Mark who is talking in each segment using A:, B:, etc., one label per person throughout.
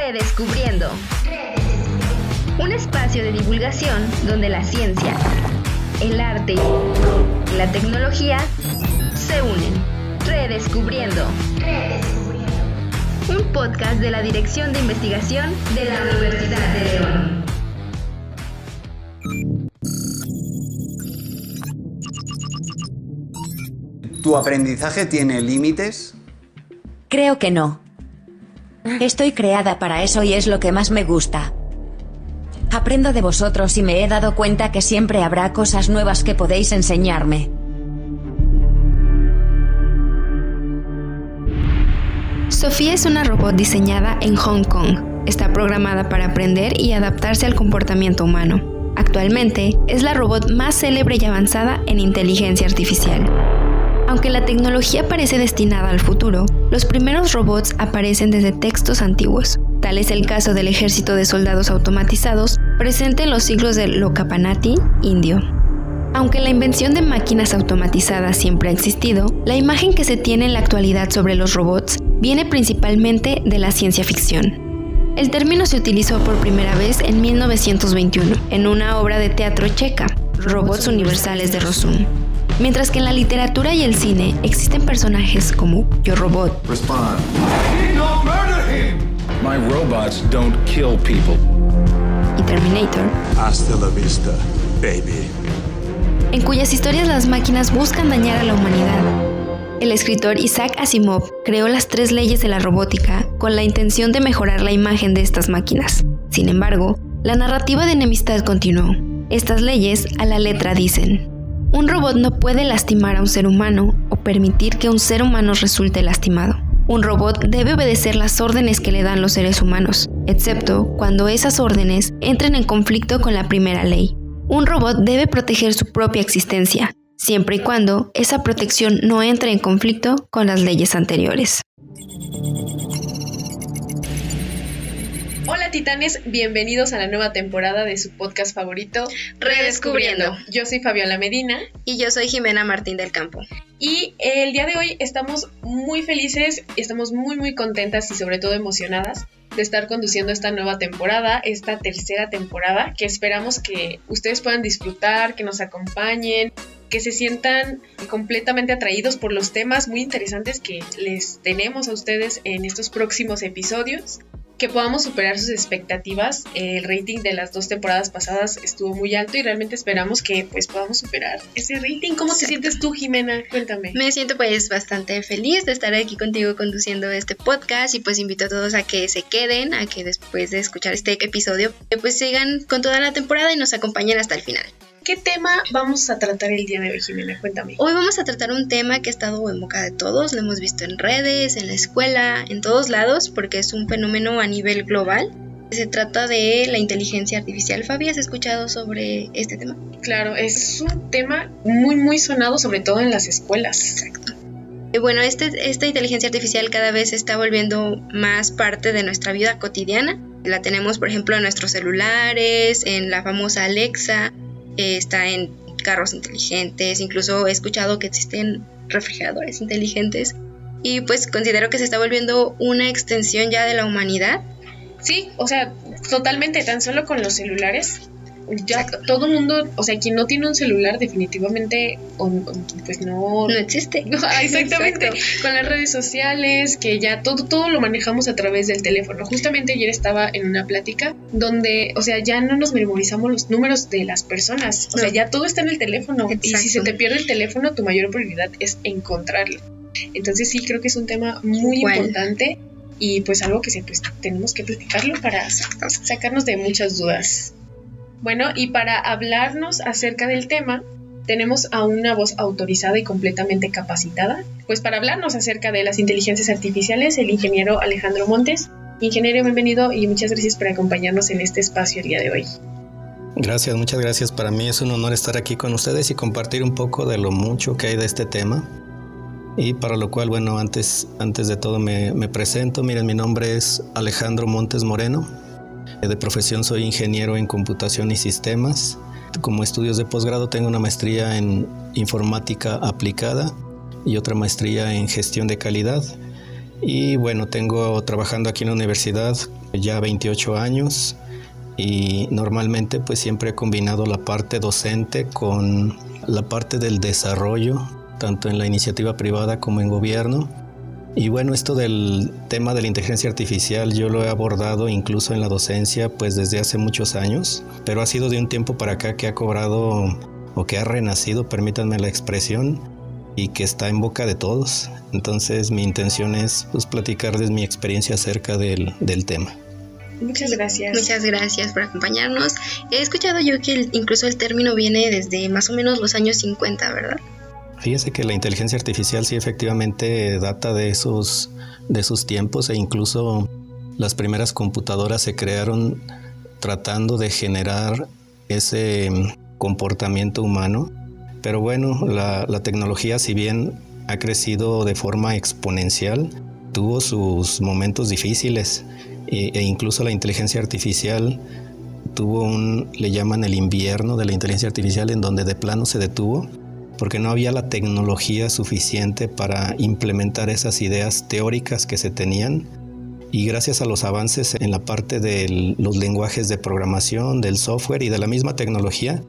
A: Redescubriendo. Un espacio de divulgación donde la ciencia, el arte y la tecnología se unen. Redescubriendo. Un podcast de la Dirección de Investigación de la Universidad de León.
B: ¿Tu aprendizaje tiene límites?
C: Creo que no. Estoy creada para eso y es lo que más me gusta. Aprendo de vosotros y me he dado cuenta que siempre habrá cosas nuevas que podéis enseñarme.
D: Sofía es una robot diseñada en Hong Kong. Está programada para aprender y adaptarse al comportamiento humano. Actualmente es la robot más célebre y avanzada en inteligencia artificial. Aunque la tecnología parece destinada al futuro, los primeros robots aparecen desde textos antiguos. Tal es el caso del ejército de soldados automatizados presente en los siglos del Lokapanati indio. Aunque la invención de máquinas automatizadas siempre ha existido, la imagen que se tiene en la actualidad sobre los robots viene principalmente de la ciencia ficción. El término se utilizó por primera vez en 1921 en una obra de teatro checa, Robots Universales de Rossum mientras que en la literatura y el cine existen personajes como Yo Robot.
E: My robots don't kill people.
D: Y Terminator.
F: Hasta la vista, baby.
D: En cuyas historias las máquinas buscan dañar a la humanidad. El escritor Isaac Asimov creó las tres leyes de la robótica con la intención de mejorar la imagen de estas máquinas. Sin embargo, la narrativa de enemistad continuó. Estas leyes a la letra dicen, un robot no puede lastimar a un ser humano o permitir que un ser humano resulte lastimado. Un robot debe obedecer las órdenes que le dan los seres humanos, excepto cuando esas órdenes entren en conflicto con la primera ley. Un robot debe proteger su propia existencia, siempre y cuando esa protección no entre en conflicto con las leyes anteriores.
G: Hola titanes, bienvenidos a la nueva temporada de su podcast favorito, Redescubriendo. Yo soy Fabiola Medina.
H: Y yo soy Jimena Martín del Campo.
G: Y el día de hoy estamos muy felices, estamos muy muy contentas y sobre todo emocionadas de estar conduciendo esta nueva temporada, esta tercera temporada, que esperamos que ustedes puedan disfrutar, que nos acompañen, que se sientan completamente atraídos por los temas muy interesantes que les tenemos a ustedes en estos próximos episodios que podamos superar sus expectativas. El rating de las dos temporadas pasadas estuvo muy alto y realmente esperamos que pues podamos superar ese rating. ¿Cómo te sientes tú, Jimena? Cuéntame.
H: Me siento pues bastante feliz de estar aquí contigo conduciendo este podcast y pues invito a todos a que se queden, a que después de escuchar este episodio pues sigan con toda la temporada y nos acompañen hasta el final.
G: ¿Qué tema vamos a tratar el día de hoy, Jimena? Cuéntame.
H: Hoy vamos a tratar un tema que ha estado en boca de todos, lo hemos visto en redes, en la escuela, en todos lados, porque es un fenómeno a nivel global. Se trata de la inteligencia artificial. Fabi, ¿has escuchado sobre este tema?
G: Claro, es un tema muy, muy sonado, sobre todo en las escuelas.
H: Exacto. Y bueno, este, esta inteligencia artificial cada vez se está volviendo más parte de nuestra vida cotidiana. La tenemos, por ejemplo, en nuestros celulares, en la famosa Alexa, está en carros inteligentes, incluso he escuchado que existen refrigeradores inteligentes y pues considero que se está volviendo una extensión ya de la humanidad.
G: Sí, o sea, totalmente, tan solo con los celulares ya todo el mundo, o sea, quien no tiene un celular definitivamente, pues no...
H: No existe.
G: Ah, exactamente. Con las redes sociales, que ya todo, todo lo manejamos a través del teléfono. Justamente ayer estaba en una plática donde, o sea, ya no nos memorizamos los números de las personas. O sea, ya todo está en el teléfono. Y si se te pierde el teléfono, tu mayor prioridad es encontrarlo. Entonces sí, creo que es un tema muy importante y pues algo que se, pues, tenemos que platicarlo para sacarnos de muchas dudas. Bueno, y para hablarnos acerca del tema, tenemos a una voz autorizada y completamente capacitada, pues para hablarnos acerca de las inteligencias artificiales, el ingeniero Alejandro Montes. Ingeniero, bienvenido y muchas gracias por acompañarnos en este espacio el día de hoy.
I: Gracias, muchas gracias. Para mí es un honor estar aquí con ustedes y compartir un poco de lo mucho que hay de este tema. Y para lo cual, bueno, antes, antes de todo me, me presento. Miren, mi nombre es Alejandro Montes Moreno. De profesión soy ingeniero en computación y sistemas. Como estudios de posgrado tengo una maestría en informática aplicada y otra maestría en gestión de calidad. Y bueno, tengo trabajando aquí en la universidad ya 28 años y normalmente pues siempre he combinado la parte docente con la parte del desarrollo, tanto en la iniciativa privada como en gobierno. Y bueno, esto del tema de la inteligencia artificial yo lo he abordado incluso en la docencia pues desde hace muchos años, pero ha sido de un tiempo para acá que ha cobrado o que ha renacido, permítanme la expresión, y que está en boca de todos. Entonces mi intención es pues, platicarles mi experiencia acerca del, del tema.
G: Muchas gracias.
D: Muchas gracias por acompañarnos. He escuchado yo que incluso el término viene desde más o menos los años 50, ¿verdad?
I: Fíjese que la inteligencia artificial sí efectivamente data de esos, de esos tiempos e incluso las primeras computadoras se crearon tratando de generar ese comportamiento humano. Pero bueno, la, la tecnología si bien ha crecido de forma exponencial, tuvo sus momentos difíciles e, e incluso la inteligencia artificial tuvo un, le llaman el invierno de la inteligencia artificial en donde de plano se detuvo porque no había la tecnología suficiente para implementar esas ideas teóricas que se tenían y gracias a los avances en la parte de los lenguajes de programación, del software y de la misma tecnología,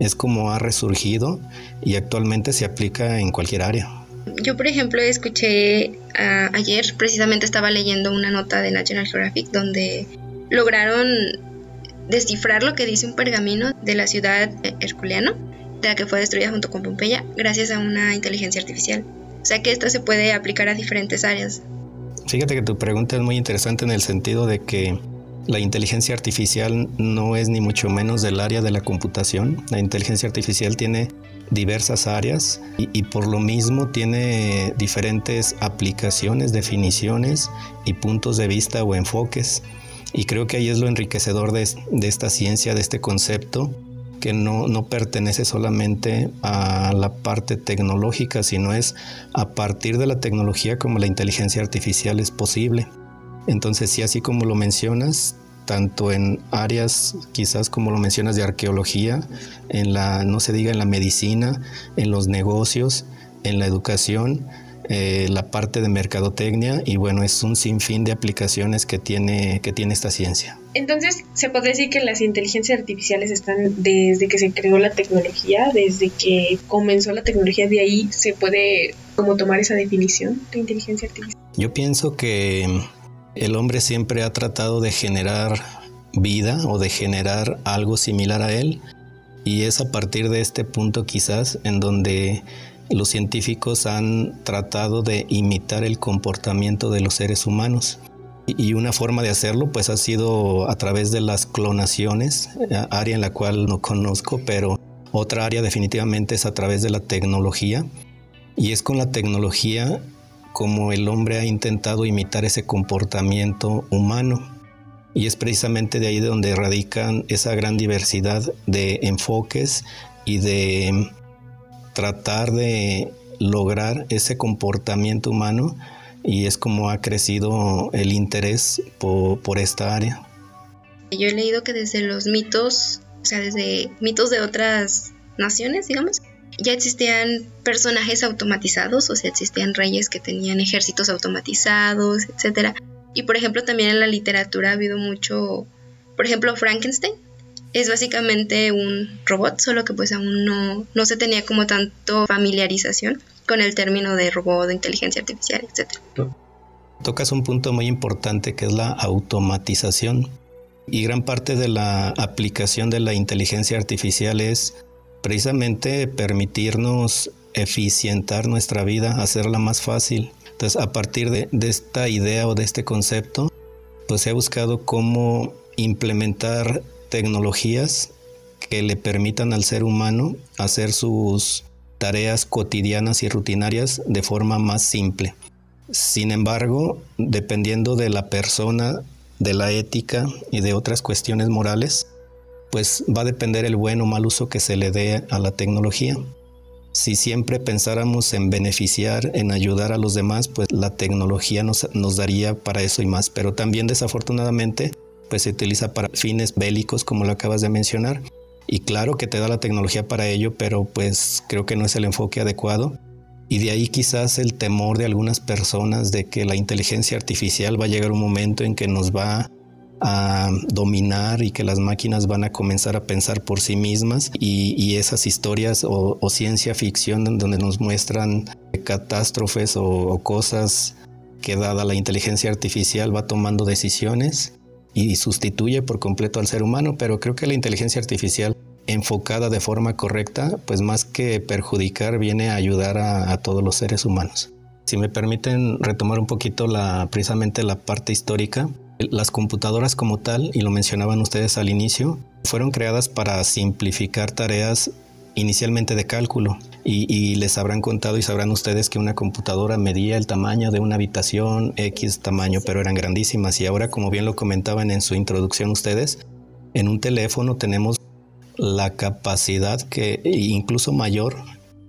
I: es como ha resurgido y actualmente se aplica en cualquier área.
D: Yo, por ejemplo, escuché ayer, precisamente estaba leyendo una nota de National Geographic donde lograron descifrar lo que dice un pergamino de la ciudad herculeano, la que fue destruida junto con Pompeya, gracias a una inteligencia artificial. O sea que esto se puede aplicar a diferentes áreas.
I: Fíjate que tu pregunta es muy interesante en el sentido de que la inteligencia artificial no es ni mucho menos del área de la computación. La inteligencia artificial tiene diversas áreas y, por lo mismo tiene diferentes aplicaciones, definiciones y puntos de vista o enfoques. Y creo que ahí es lo enriquecedor de, esta ciencia, de este concepto, que no, no, pertenece solamente a la parte tecnológica, sino es a partir de la tecnología como la inteligencia artificial es posible. Entonces, sí, así como lo mencionas, tanto en áreas quizás como lo mencionas de arqueología, en la, no se diga en la medicina, en los negocios, en la educación, eh, la parte de mercadotecnia y bueno, es un sinfín de aplicaciones que tiene, que tiene esta ciencia.
G: Entonces, ¿se puede decir que las inteligencias artificiales están desde que se creó la tecnología, desde que comenzó la tecnología, de ahí se puede como tomar esa definición de inteligencia artificial?
I: Yo pienso que el hombre siempre ha tratado de generar vida o de generar algo similar a él y es a partir de este punto quizás en donde los científicos han tratado de imitar el comportamiento de los seres humanos. Y una forma de hacerlo pues ha sido a través de las clonaciones, área en la cual no conozco, pero otra área definitivamente es a través de la tecnología. Y es con la tecnología como el hombre ha intentado imitar ese comportamiento humano. Y es precisamente de ahí de donde radican esa gran diversidad de enfoques y de tratar de lograr ese comportamiento humano y es como ha crecido el interés por, esta área.
D: Yo he leído que desde los mitos, o sea, desde mitos de otras naciones, digamos, ya existían personajes automatizados, o sea, existían reyes que tenían ejércitos automatizados, etc. Y por ejemplo, también en la literatura ha habido mucho, por ejemplo, Frankenstein es básicamente un robot, solo que pues aún no, no se tenía como tanto familiarización con el término de robot, de inteligencia artificial, etc.
I: Tocas un punto muy importante que es la automatización. Y gran parte de la aplicación de la inteligencia artificial es precisamente permitirnos eficientar nuestra vida, hacerla más fácil. Entonces, a partir de, esta idea o de este concepto, pues he buscado cómo implementar tecnologías que le permitan al ser humano hacer sus tareas cotidianas y rutinarias de forma más simple. Sin embargo, dependiendo de la persona, de la ética y de otras cuestiones morales, pues va a depender el buen o mal uso que se le dé a la tecnología. Si siempre pensáramos en beneficiar, en ayudar a los demás, pues la tecnología nos, nos daría para eso y más. Pero también desafortunadamente, pues se utiliza para fines bélicos, como lo acabas de mencionar. Y claro que te da la tecnología para ello, pero pues creo que no es el enfoque adecuado. Y de ahí quizás el temor de algunas personas de que la inteligencia artificial va a llegar un momento en que nos va a dominar y que las máquinas van a comenzar a pensar por sí mismas y, esas historias o, ciencia ficción donde nos muestran catástrofes o cosas que dada la inteligencia artificial va tomando decisiones y sustituye por completo al ser humano, pero creo que la inteligencia artificial enfocada de forma correcta, pues más que perjudicar, viene a ayudar a, todos los seres humanos. Si me permiten retomar un poquito precisamente la parte histórica, las computadoras como tal, y lo mencionaban ustedes al inicio, fueron creadas para simplificar tareas inicialmente de cálculo y, les habrán contado y sabrán ustedes que una computadora medía el tamaño de una habitación X tamaño, pero eran grandísimas y ahora como bien lo comentaban en su introducción ustedes, en un teléfono tenemos la capacidad que incluso mayor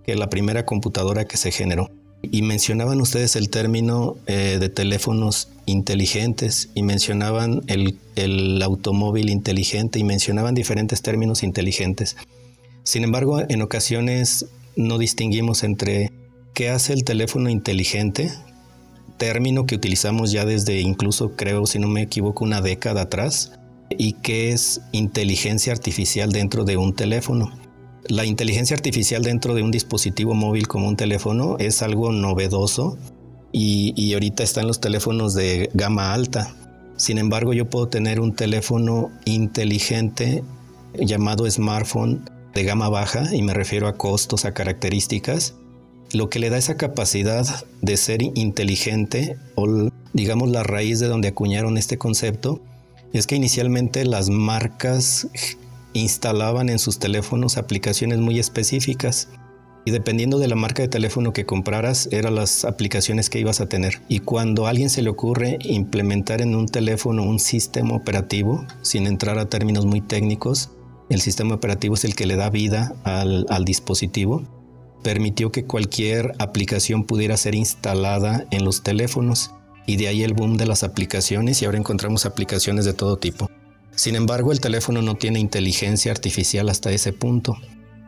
I: que la primera computadora que se generó. Y mencionaban ustedes el término eh, de teléfonos inteligentes y mencionaban el, el automóvil inteligente y mencionaban diferentes términos inteligentes. Sin embargo, en ocasiones no distinguimos entre qué hace el teléfono inteligente, término que utilizamos ya desde incluso creo, si no me equivoco, una década atrás, y qué es inteligencia artificial dentro de un teléfono. La inteligencia artificial dentro de un dispositivo móvil como un teléfono es algo novedoso y, y ahorita están los teléfonos de gama alta. Sin embargo, yo puedo tener un teléfono inteligente llamado smartphone de gama baja, y me refiero a costos, a características, lo que le da esa capacidad de ser inteligente o digamos la raíz de donde acuñaron este concepto es que inicialmente las marcas instalaban en sus teléfonos aplicaciones muy específicas y dependiendo de la marca de teléfono que compraras eran las aplicaciones que ibas a tener. Y cuando a alguien se le ocurre implementar en un teléfono un sistema operativo, sin entrar a términos muy técnicos, el sistema operativo es el que le da vida al, dispositivo, permitió que cualquier aplicación pudiera ser instalada en los teléfonos y de ahí el boom de las aplicaciones y ahora encontramos aplicaciones de todo tipo. Sin embargo, el teléfono no tiene inteligencia artificial hasta ese punto.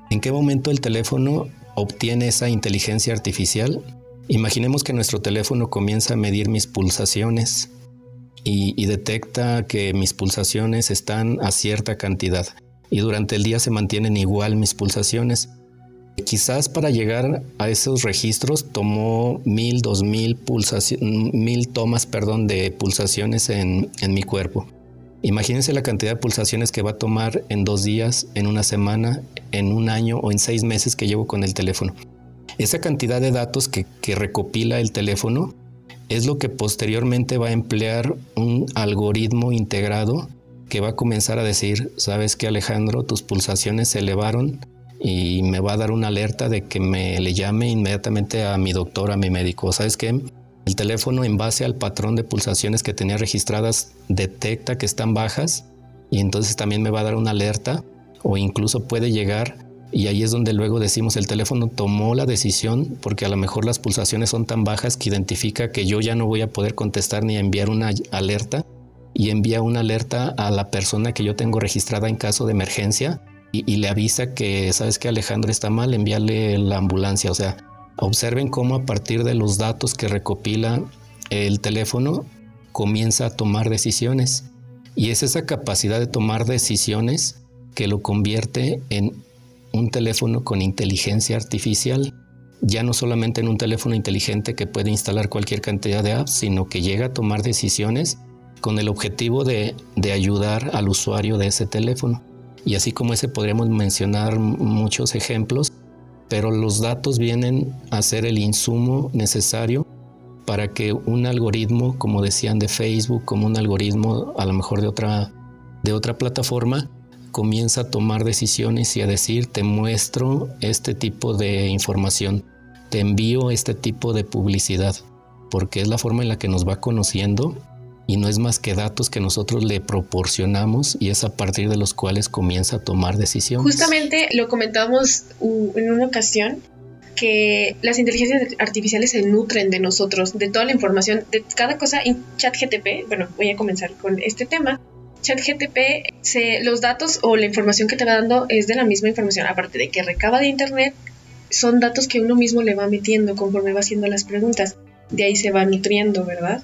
I: ¿En qué momento el teléfono obtiene esa inteligencia artificial? Imaginemos que nuestro teléfono comienza a medir mis pulsaciones y, detecta que mis pulsaciones están a cierta cantidad y durante el día se mantienen igual mis pulsaciones. Quizás para llegar a esos registros tomó mil, dos mil, mil tomas perdón, de pulsaciones en, en mi cuerpo. Imagínense la cantidad de pulsaciones que va a tomar en dos días, en una semana, en un año o en seis meses que llevo con el teléfono. Esa cantidad de datos que, que recopila el teléfono es lo que posteriormente va a emplear un algoritmo integrado que va a comenzar a decir, sabes que Alejandro, tus pulsaciones se elevaron y me va a dar una alerta de que me le llame inmediatamente a mi doctor, a mi médico. ¿Sabes qué? El teléfono en base al patrón de pulsaciones que tenía registradas detecta que están bajas y entonces también me va a dar una alerta o incluso puede llegar y ahí es donde luego decimos el teléfono tomó la decisión porque a lo mejor las pulsaciones son tan bajas que identifica que yo ya no voy a poder contestar ni enviar una alerta y envía una alerta a la persona que yo tengo registrada en caso de emergencia y, le avisa que, sabes que Alejandro está mal, envíale la ambulancia. O sea, observen cómo a partir de los datos que recopila el teléfono comienza a tomar decisiones. Y es esa capacidad de tomar decisiones que lo convierte en un teléfono con inteligencia artificial. Ya no solamente en un teléfono inteligente que puede instalar cualquier cantidad de apps, sino que llega a tomar decisiones con el objetivo de, ayudar al usuario de ese teléfono. Y así como ese podríamos mencionar muchos ejemplos, pero los datos vienen a ser el insumo necesario para que un algoritmo, como decían de Facebook, como un algoritmo a lo mejor de otra, de otra plataforma, comienza a tomar decisiones y a decir, te muestro este tipo de información, te envío este tipo de publicidad, porque es la forma en la que nos va conociendo y no es más que datos que nosotros le proporcionamos y es a partir de los cuales comienza a tomar decisiones.
G: Justamente lo comentábamos en una ocasión que las inteligencias artificiales se nutren de nosotros, de toda la información, de cada cosa en ChatGTP. Bueno, voy a comenzar con este tema. ChatGTP, se, los datos o la información que te va dando es de la misma información, aparte de que recaba de Internet, son datos que uno mismo le va metiendo conforme va haciendo las preguntas. De ahí se va nutriendo, ¿verdad?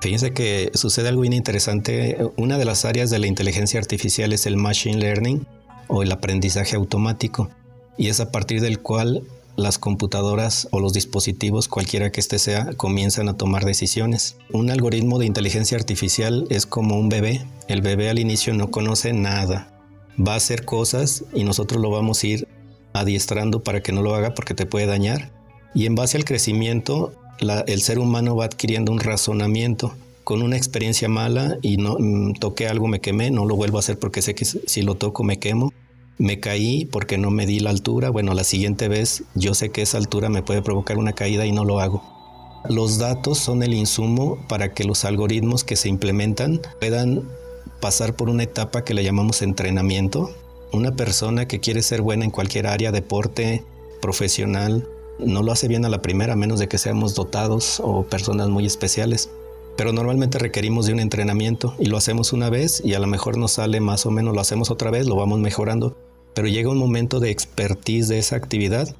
I: Fíjense que sucede algo bien interesante. Una de las áreas de la inteligencia artificial es el machine learning o el aprendizaje automático. Y es a partir del cual las computadoras o los dispositivos, cualquiera que éste sea, comienzan a tomar decisiones. Un algoritmo de inteligencia artificial es como un bebé. El bebé al inicio no conoce nada. Va a hacer cosas y nosotros lo vamos a ir adiestrando para que no lo haga porque te puede dañar. Y en base al crecimiento, el ser humano va adquiriendo un razonamiento con una experiencia mala y no mm, toqué algo, me quemé, no lo vuelvo a hacer porque sé que si lo toco me quemo me caí porque no me di la altura, bueno, la siguiente vez yo sé que esa altura me puede provocar una caída y no lo hago. Los datos son el insumo para que los algoritmos que se implementan puedan pasar por una etapa que le llamamos entrenamiento. Una persona que quiere ser buena en cualquier área, deporte, profesional, no lo hace bien a la primera, a menos de que seamos dotados o personas muy especiales. Pero normalmente requerimos de un entrenamiento y lo hacemos una vez y a lo mejor nos sale más o menos, lo hacemos otra vez, lo vamos mejorando pero llega un momento de expertise de esa actividad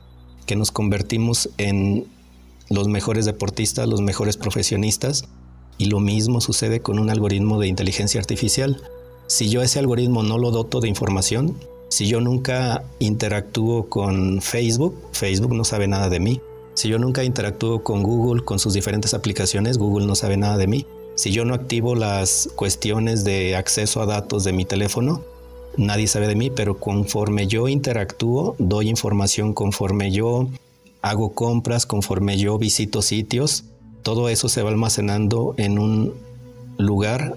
I: que nos convertimos en los mejores deportistas, los mejores profesionistas, y lo mismo sucede con un algoritmo de inteligencia artificial. Si yo ese algoritmo no lo doto de información, si yo nunca interactúo con Facebook, Facebook no sabe nada de mí. Si yo nunca interactúo con Google, con sus diferentes aplicaciones, Google no sabe nada de mí. Si yo no activo las cuestiones de acceso a datos de mi teléfono, nadie sabe de mí, pero conforme yo interactúo, doy información, conforme yo hago compras, conforme yo visito sitios, todo eso se va almacenando en un lugar,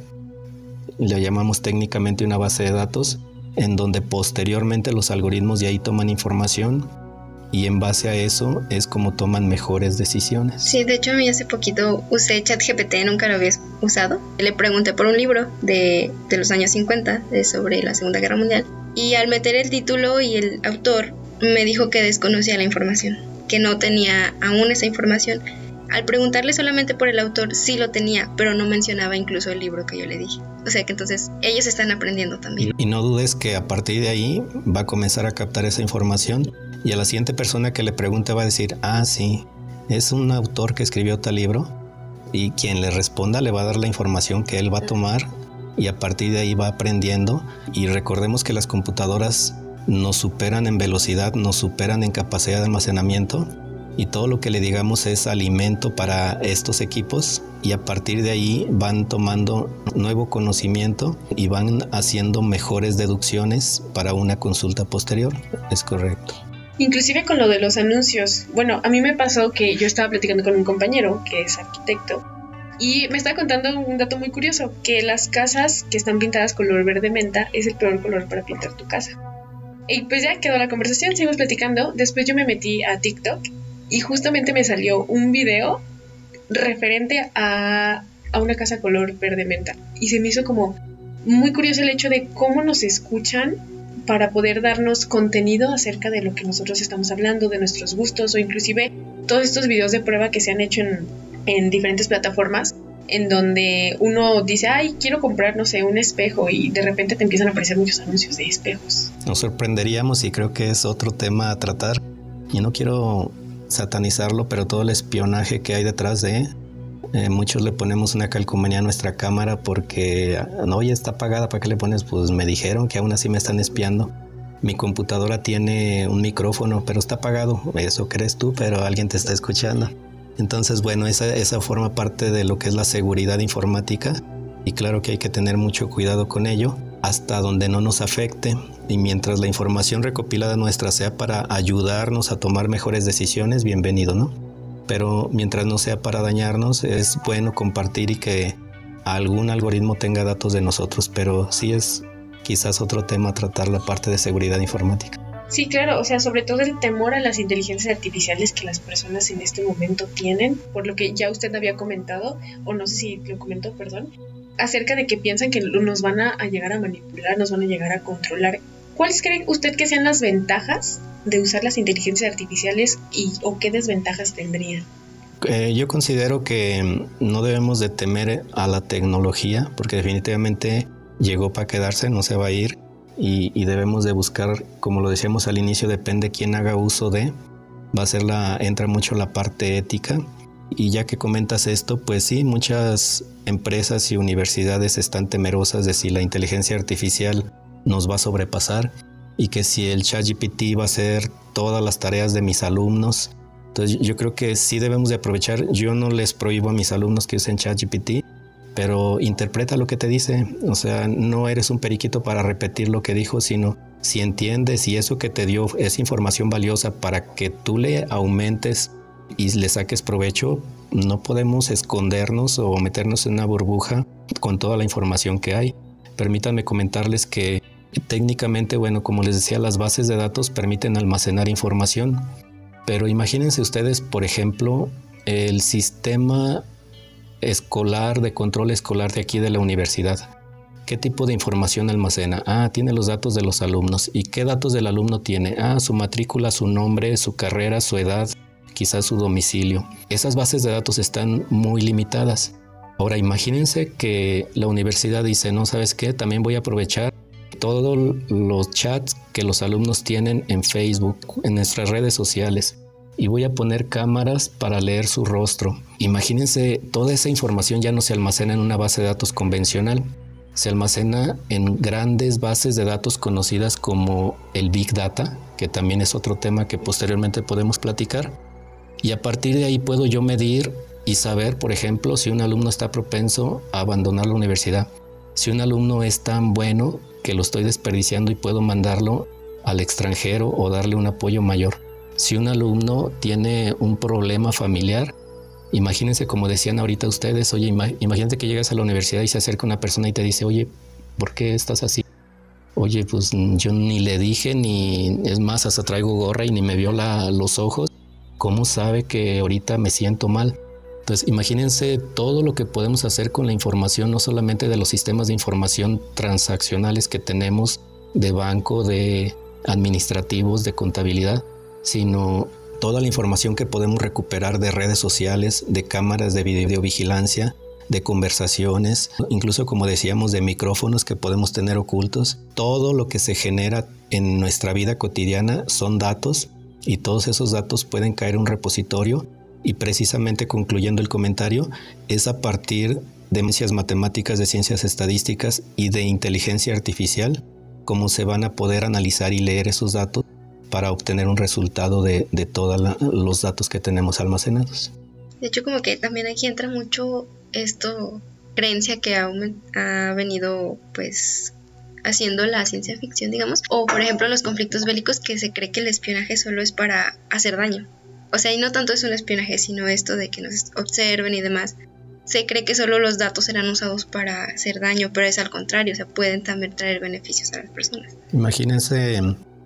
I: le llamamos técnicamente una base de datos, en donde posteriormente los algoritmos de ahí toman información y en base a eso es como toman mejores decisiones.
D: Sí, de hecho a mí hace poquito usé ChatGPT, nunca lo había usado. Le pregunté por un libro de, de los años 50 de sobre la Segunda Guerra Mundial y al meter el título y el autor me dijo que desconocía la información, que no tenía aún esa información. Al preguntarle solamente por el autor, sí lo tenía, pero no mencionaba incluso el libro que yo le dije. O sea que entonces ellos están aprendiendo también.
I: Y no dudes que a partir de ahí va a comenzar a captar esa información y a la siguiente persona que le pregunte va a decir, ah, sí, es un autor que escribió tal libro y quien le responda le va a dar la información que él va a tomar y a partir de ahí va aprendiendo y recordemos que las computadoras nos superan en velocidad, nos superan en capacidad de almacenamiento y todo lo que le digamos es alimento para estos equipos y a partir de ahí van tomando nuevo conocimiento y van haciendo mejores deducciones para una consulta posterior. Es correcto.
G: Inclusive con lo de los anuncios. Bueno, a mí me pasó que yo estaba platicando con un compañero que es arquitecto y me estaba contando un dato muy curioso, que las casas que están pintadas color verde menta es el peor color para pintar tu casa. Y pues ya quedó la conversación, seguimos platicando. Después yo me metí a TikTok y justamente me salió un video referente a, a una casa color verde menta. Y se me hizo como muy curioso el hecho de cómo nos escuchan para poder darnos contenido acerca de lo que nosotros estamos hablando, de nuestros gustos o inclusive todos estos videos de prueba que se han hecho en, en diferentes plataformas en donde uno dice, ay, quiero comprar, no sé, un espejo y de repente te empiezan a aparecer muchos anuncios de espejos.
I: Nos sorprenderíamos y creo que es otro tema a tratar. Y no quiero satanizarlo, pero todo el espionaje que hay detrás de eh, muchos le ponemos una calcomanía a nuestra cámara porque, no, ya está apagada, ¿para qué le pones? Pues me dijeron que aún así me están espiando. Mi computadora tiene un micrófono, pero está apagado. Eso crees tú, pero alguien te está escuchando. Entonces, bueno, esa, esa forma parte de lo que es la seguridad informática y claro que hay que tener mucho cuidado con ello hasta donde no nos afecte y mientras la información recopilada nuestra sea para ayudarnos a tomar mejores decisiones, bienvenido, ¿no? pero mientras no sea para dañarnos, es bueno compartir y que algún algoritmo tenga datos de nosotros, pero sí es quizás otro tema tratar la parte de seguridad informática.
G: Sí, claro, o sea, sobre todo el temor a las inteligencias artificiales que las personas en este momento tienen, por lo que ya usted había comentado, o no sé si lo comentó, perdón, acerca de que piensan que nos van a, llegar a manipular, nos van a llegar a controlar. ¿Cuáles cree usted que sean las ventajas de usar las inteligencias artificiales y o qué desventajas tendrían?
I: Eh, yo considero que no debemos de temer a la tecnología porque definitivamente llegó para quedarse, no se va a ir y, debemos de buscar, como lo decíamos al inicio, depende quién haga uso de, va a ser la, entra mucho la parte ética. Y ya que comentas esto, pues sí, muchas empresas y universidades están temerosas de si la inteligencia artificial nos va a sobrepasar y que si el ChatGPT va a hacer todas las tareas de mis alumnos. Entonces yo creo que sí debemos de aprovechar. Yo no les prohíbo a mis alumnos que usen ChatGPT, pero interpreta lo que te dice. O sea, no eres un periquito para repetir lo que dijo, sino si entiendes y eso que te dio es información valiosa para que tú le aumentes y le saques provecho, no podemos escondernos o meternos en una burbuja con toda la información que hay. Permítanme comentarles que técnicamente, bueno, como les decía, las bases de datos permiten almacenar información, pero imagínense ustedes, por ejemplo, el sistema escolar de control escolar de aquí de la universidad. ¿Qué tipo de información almacena? Ah, tiene los datos de los alumnos. ¿Y qué datos del alumno tiene? Ah, su matrícula, su nombre, su carrera, su edad, quizás su domicilio. Esas bases de datos están muy limitadas. Ahora imagínense que la universidad dice, no sabes qué, también voy a aprovechar todos los chats que los alumnos tienen en Facebook, en nuestras redes sociales y voy a poner cámaras para leer su rostro. Imagínense, toda esa información ya no se almacena en una base de datos convencional, se almacena en grandes bases de datos conocidas como el Big Data, que también es otro tema que posteriormente podemos platicar. Y a partir de ahí puedo yo medir y saber, por ejemplo, si un alumno está propenso a abandonar la universidad. Si un alumno es tan bueno que lo estoy desperdiciando y puedo mandarlo al extranjero o darle un apoyo mayor. Si un alumno tiene un problema familiar, Imagínense, como decían ahorita ustedes, oye, imagínate que llegas a la universidad y se acerca una persona y te dice, oye, ¿por qué estás así? Oye, pues yo ni le dije, ni es más, hasta traigo gorra y ni me vio los ojos. ¿Cómo sabe que ahorita me siento mal? Entonces, imagínense todo lo que podemos hacer con la información, no solamente de los sistemas de información transaccionales que tenemos de banco, de administrativos, de contabilidad, sino toda la información que podemos recuperar de redes sociales, de cámaras de videovigilancia, de conversaciones, incluso como decíamos, de micrófonos que podemos tener ocultos. Todo lo que se genera en nuestra vida cotidiana son datos y todos esos datos pueden caer en un repositorio y precisamente concluyendo el comentario, es a partir de ciencias matemáticas, de ciencias estadísticas y de inteligencia artificial cómo se van a poder analizar y leer esos datos para obtener un resultado de, todos los datos que tenemos almacenados.
D: De hecho, como que también aquí entra mucho esto, creencia que ha, ha venido pues haciendo la ciencia ficción, digamos, o por ejemplo los conflictos bélicos que se cree que el espionaje solo es para hacer daño. O sea, y no tanto es un espionaje, sino esto de que nos observen y demás. Se cree que solo los datos serán usados para hacer daño, pero es al contrario, o sea, pueden también traer beneficios a las personas.
I: Imagínense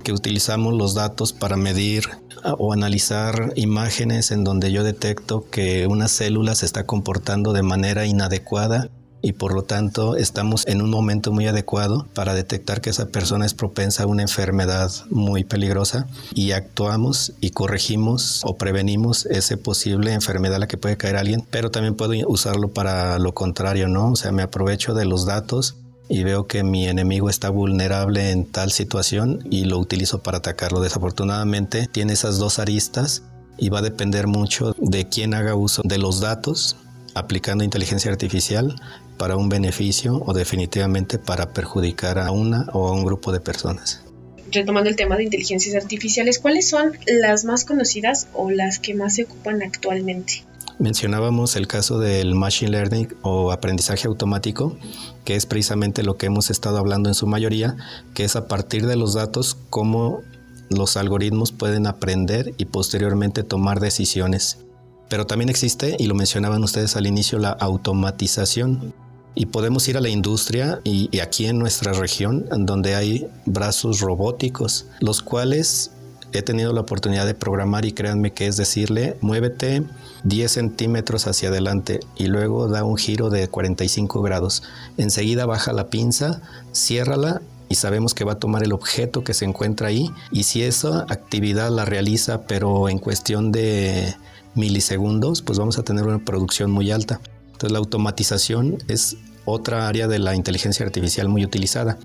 I: que utilizamos los datos para medir o analizar imágenes en donde yo detecto que una célula se está comportando de manera inadecuada y por lo tanto estamos en un momento muy adecuado para detectar que esa persona es propensa a una enfermedad muy peligrosa y actuamos y corregimos o prevenimos esa posible enfermedad a la que puede caer alguien, pero también puedo usarlo para lo contrario, ¿no? O sea, me aprovecho de los datos y veo que mi enemigo está vulnerable en tal situación y lo utilizo para atacarlo. Desafortunadamente tiene esas dos aristas y va a depender mucho de quién haga uso de los datos aplicando inteligencia artificial para un beneficio o definitivamente para perjudicar a una o a un grupo de personas.
G: Retomando el tema de inteligencias artificiales, ¿cuáles son las más conocidas o las que más se ocupan actualmente?
I: Mencionábamos el caso del machine learning o aprendizaje automático, que es precisamente lo que hemos estado hablando en su mayoría, que es a partir de los datos cómo los algoritmos pueden aprender y posteriormente tomar decisiones. Pero también existe, y lo mencionaban ustedes al inicio, la automatización. Y podemos ir a la industria y, aquí en nuestra región, donde hay brazos robóticos, los cuales he tenido la oportunidad de programar y créanme que es decirle, muévete 10 centímetros hacia adelante y luego da un giro de 45 grados. Enseguida baja la pinza, ciérrala y sabemos que va a tomar el objeto que se encuentra ahí y si esa actividad la realiza pero en cuestión de milisegundos, pues vamos a tener una producción muy alta. Entonces la automatización es otra área de la inteligencia artificial muy utilizada.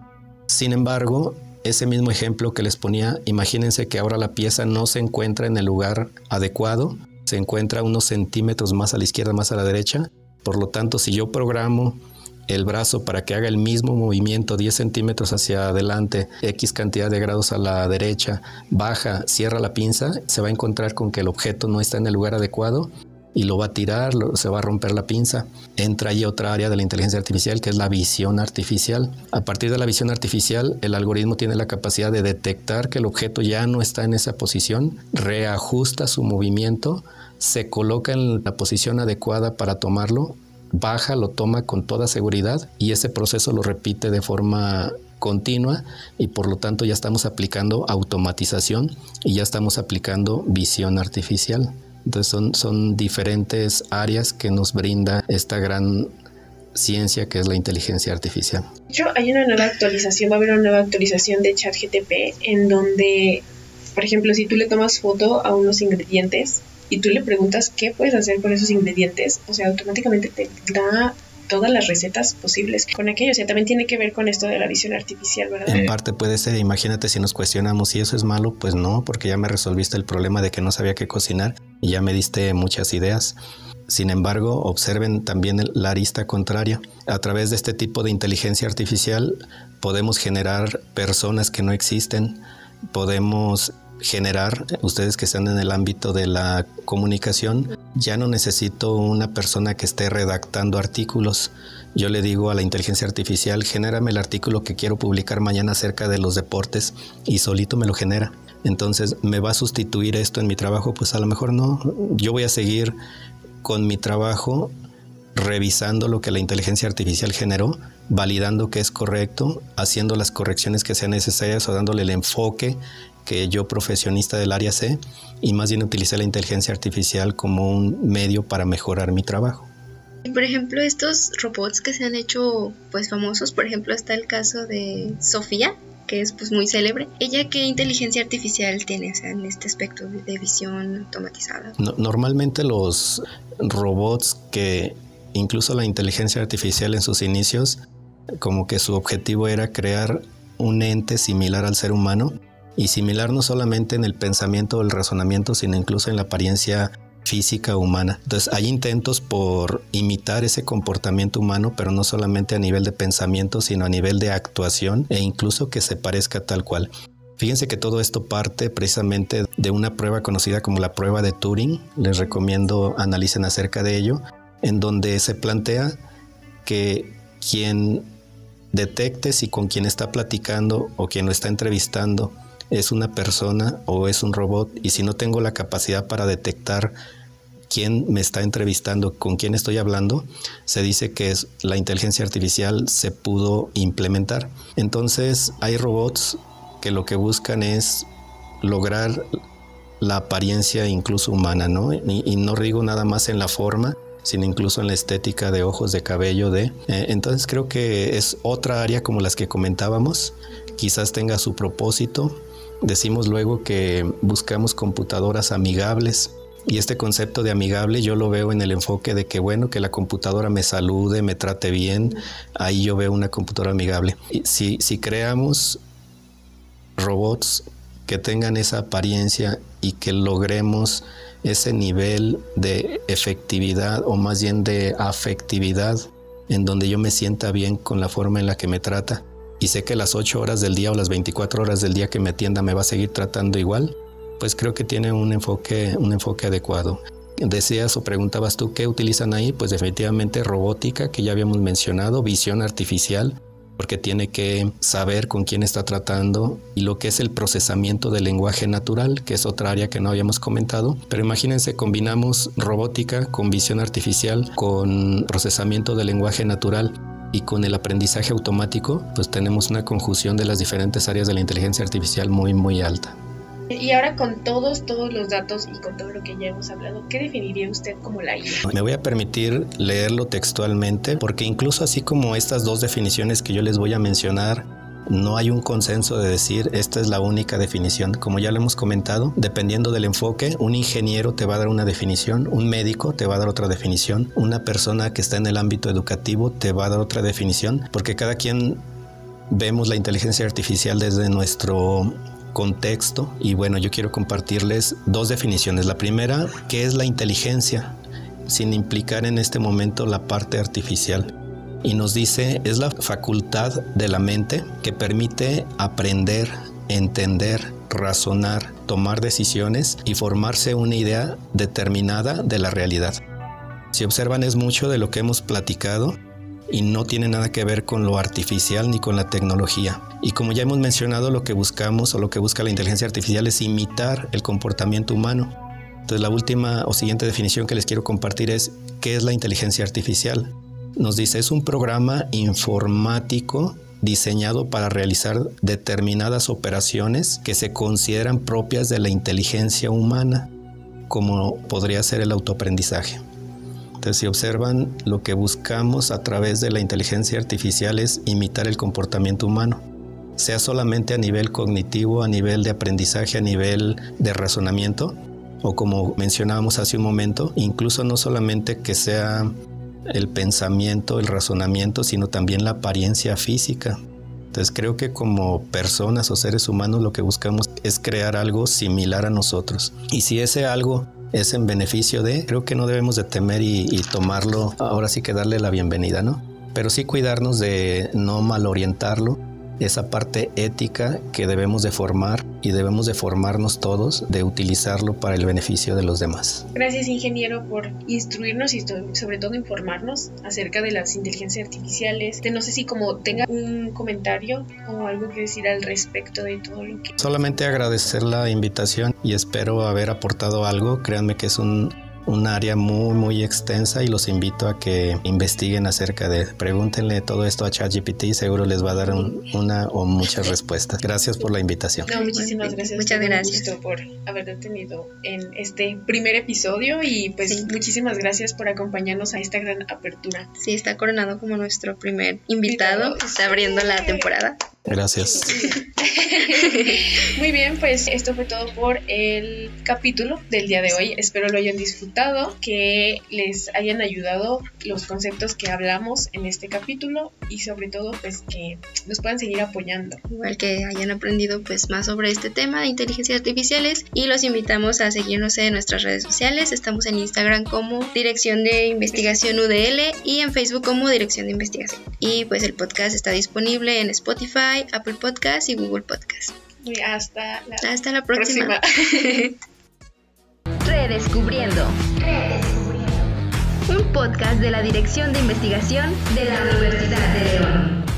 I: Sin embargo, ese mismo ejemplo que les ponía, imagínense que ahora la pieza no se encuentra en el lugar adecuado, se encuentra unos centímetros más a la izquierda, más a la derecha. Por lo tanto, si yo programo el brazo para que haga el mismo movimiento 10 centímetros hacia adelante, X cantidad de grados a la derecha, baja, cierra la pinza, se va a encontrar con que el objeto no está en el lugar adecuado y lo va a tirar, se va a romper la pinza. Entra ahí otra área de la inteligencia artificial que es la visión artificial. A partir de la visión artificial, el algoritmo tiene la capacidad de detectar que el objeto ya no está en esa posición, reajusta su movimiento, se coloca en la posición adecuada para tomarlo baja, lo toma con toda seguridad y ese proceso lo repite de forma continua y por lo tanto ya estamos aplicando automatización y ya estamos aplicando visión artificial. Entonces son, son diferentes áreas que nos brinda esta gran ciencia que es la inteligencia artificial.
G: De hecho, hay una nueva actualización, va a haber una nueva actualización de ChatGTP en donde, por ejemplo, si tú le tomas foto a unos ingredientes, y tú le preguntas qué puedes hacer con esos ingredientes, o sea, automáticamente te da todas las recetas posibles con aquello. O sea, también tiene que ver con esto de la visión artificial, ¿verdad?
I: En parte puede ser, imagínate si nos cuestionamos si eso es malo, pues no, porque ya me resolviste el problema de que no sabía qué cocinar y ya me diste muchas ideas. Sin embargo, observen también la arista contraria. A través de este tipo de inteligencia artificial podemos generar personas que no existen, podemos generar, ustedes que están en el ámbito de la comunicación, ya no necesito una persona que esté redactando artículos. Yo le digo a la inteligencia artificial, genérame el artículo que quiero publicar mañana acerca de los deportes y solito me lo genera. Entonces, ¿me va a sustituir esto en mi trabajo? Pues a lo mejor no. Yo voy a seguir con mi trabajo revisando lo que la inteligencia artificial generó, validando que es correcto, haciendo las correcciones que sean necesarias o dándole el enfoque que yo profesionista del área sé y más bien utilicé la inteligencia artificial como un medio para mejorar mi trabajo.
D: Por ejemplo, estos robots que se han hecho pues famosos, por ejemplo está el caso de Sofía, que es pues muy célebre. ¿Ella qué inteligencia artificial tiene en este aspecto de visión automatizada?
I: normalmente los robots que incluso la inteligencia artificial en sus inicios, como que su objetivo era crear un ente similar al ser humano, y similar no solamente en el pensamiento o el razonamiento, sino incluso en la apariencia física humana. Entonces hay intentos por imitar ese comportamiento humano, pero no solamente a nivel de pensamiento, sino a nivel de actuación e incluso que se parezca tal cual. Fíjense que todo esto parte precisamente de una prueba conocida como la prueba de Turing. Les recomiendo analicen acerca de ello, en donde se plantea que quien detecte si con quien está platicando o quien lo está entrevistando es una persona o es un robot y si no tengo la capacidad para detectar quién me está entrevistando, con quién estoy hablando, se dice que es, la inteligencia artificial se pudo implementar. Entonces hay robots que lo que buscan es lograr la apariencia incluso humana, ¿no? Y, no digo nada más en la forma, sino incluso en la estética de ojos, de cabello, de... Eh, entonces creo que es otra área como las que comentábamos, quizás tenga su propósito, Decimos luego que buscamos computadoras amigables y este concepto de amigable yo lo veo en el enfoque de que bueno, que la computadora me salude, me trate bien, ahí yo veo una computadora amigable. Si, si creamos robots que tengan esa apariencia y que logremos ese nivel de efectividad o más bien de afectividad en donde yo me sienta bien con la forma en la que me trata, y sé que las 8 horas del día o las 24 horas del día que me atienda me va a seguir tratando igual, pues creo que tiene un enfoque, un enfoque adecuado. Decías o preguntabas tú qué utilizan ahí, pues definitivamente robótica, que ya habíamos mencionado, visión artificial, porque tiene que saber con quién está tratando y lo que es el procesamiento del lenguaje natural, que es otra área que no habíamos comentado. Pero imagínense, combinamos robótica con visión artificial, con procesamiento del lenguaje natural y con el aprendizaje automático, pues tenemos una conjunción de las diferentes áreas de la inteligencia artificial muy, muy alta.
G: Y ahora con todos, todos los datos y con todo lo que ya hemos hablado, ¿qué definiría usted como la IA?
I: Me voy a permitir leerlo textualmente porque incluso así como estas dos definiciones que yo les voy a mencionar no hay un consenso de decir esta es la única definición. Como ya lo hemos comentado, dependiendo del enfoque, un ingeniero te va a dar una definición, un médico te va a dar otra definición, una persona que está en el ámbito educativo te va a dar otra definición, porque cada quien vemos la inteligencia artificial desde nuestro contexto y bueno, yo quiero compartirles dos definiciones. La primera, ¿qué es la inteligencia? Sin implicar en este momento la parte artificial. Y nos dice, es la facultad de la mente que permite aprender, entender, razonar, tomar decisiones y formarse una idea determinada de la realidad. Si observan es mucho de lo que hemos platicado y no tiene nada que ver con lo artificial ni con la tecnología. Y como ya hemos mencionado, lo que buscamos o lo que busca la inteligencia artificial es imitar el comportamiento humano. Entonces la última o siguiente definición que les quiero compartir es ¿qué es la inteligencia artificial? Nos dice es un programa informático diseñado para realizar determinadas operaciones que se consideran propias de la inteligencia humana, como podría ser el autoaprendizaje. Entonces, si observan, lo que buscamos a través de la inteligencia artificial es imitar el comportamiento humano, sea solamente a nivel cognitivo, a nivel de aprendizaje, a nivel de razonamiento, o como mencionábamos hace un momento, incluso no solamente que sea el pensamiento, el razonamiento, sino también la apariencia física. Entonces creo que como personas o seres humanos lo que buscamos es crear algo similar a nosotros. Y si ese algo es en beneficio de, creo que no debemos de temer y, tomarlo, ahora sí que darle la bienvenida, ¿no? Pero sí cuidarnos de no malorientarlo esa parte ética que debemos de formar y debemos de formarnos todos de utilizarlo para el beneficio de los demás.
G: Gracias ingeniero por instruirnos y sobre todo informarnos acerca de las inteligencias artificiales. no sé si como tenga un comentario o algo que decir al respecto de todo lo que...
I: Solamente agradecer la invitación y espero haber aportado algo. Créanme que es un un área muy muy extensa y los invito a que investiguen acerca de pregúntenle todo esto a ChatGPT y seguro les va a dar una o muchas respuestas. Gracias por la invitación.
G: No, muchísimas gracias.
D: Muchas gracias
G: por haber tenido en este primer episodio y pues muchísimas gracias por acompañarnos a esta gran apertura.
D: Sí, está coronado como nuestro primer invitado, está abriendo la temporada.
I: Gracias.
G: Muy bien, pues esto fue todo por el capítulo del día de hoy. Espero lo hayan disfrutado, que les hayan ayudado los conceptos que hablamos en este capítulo y sobre todo pues que nos puedan seguir apoyando.
D: Igual que hayan aprendido pues más sobre este tema de inteligencias artificiales y los invitamos a seguirnos en nuestras redes sociales. Estamos en Instagram como Dirección de Investigación UDL y en Facebook como Dirección de Investigación. Y pues el podcast está disponible en Spotify Apple Podcast y Google Podcast.
G: Y hasta la,
D: hasta la próxima.
C: Redescubriendo. Un podcast de la Dirección de Investigación de la Universidad de León.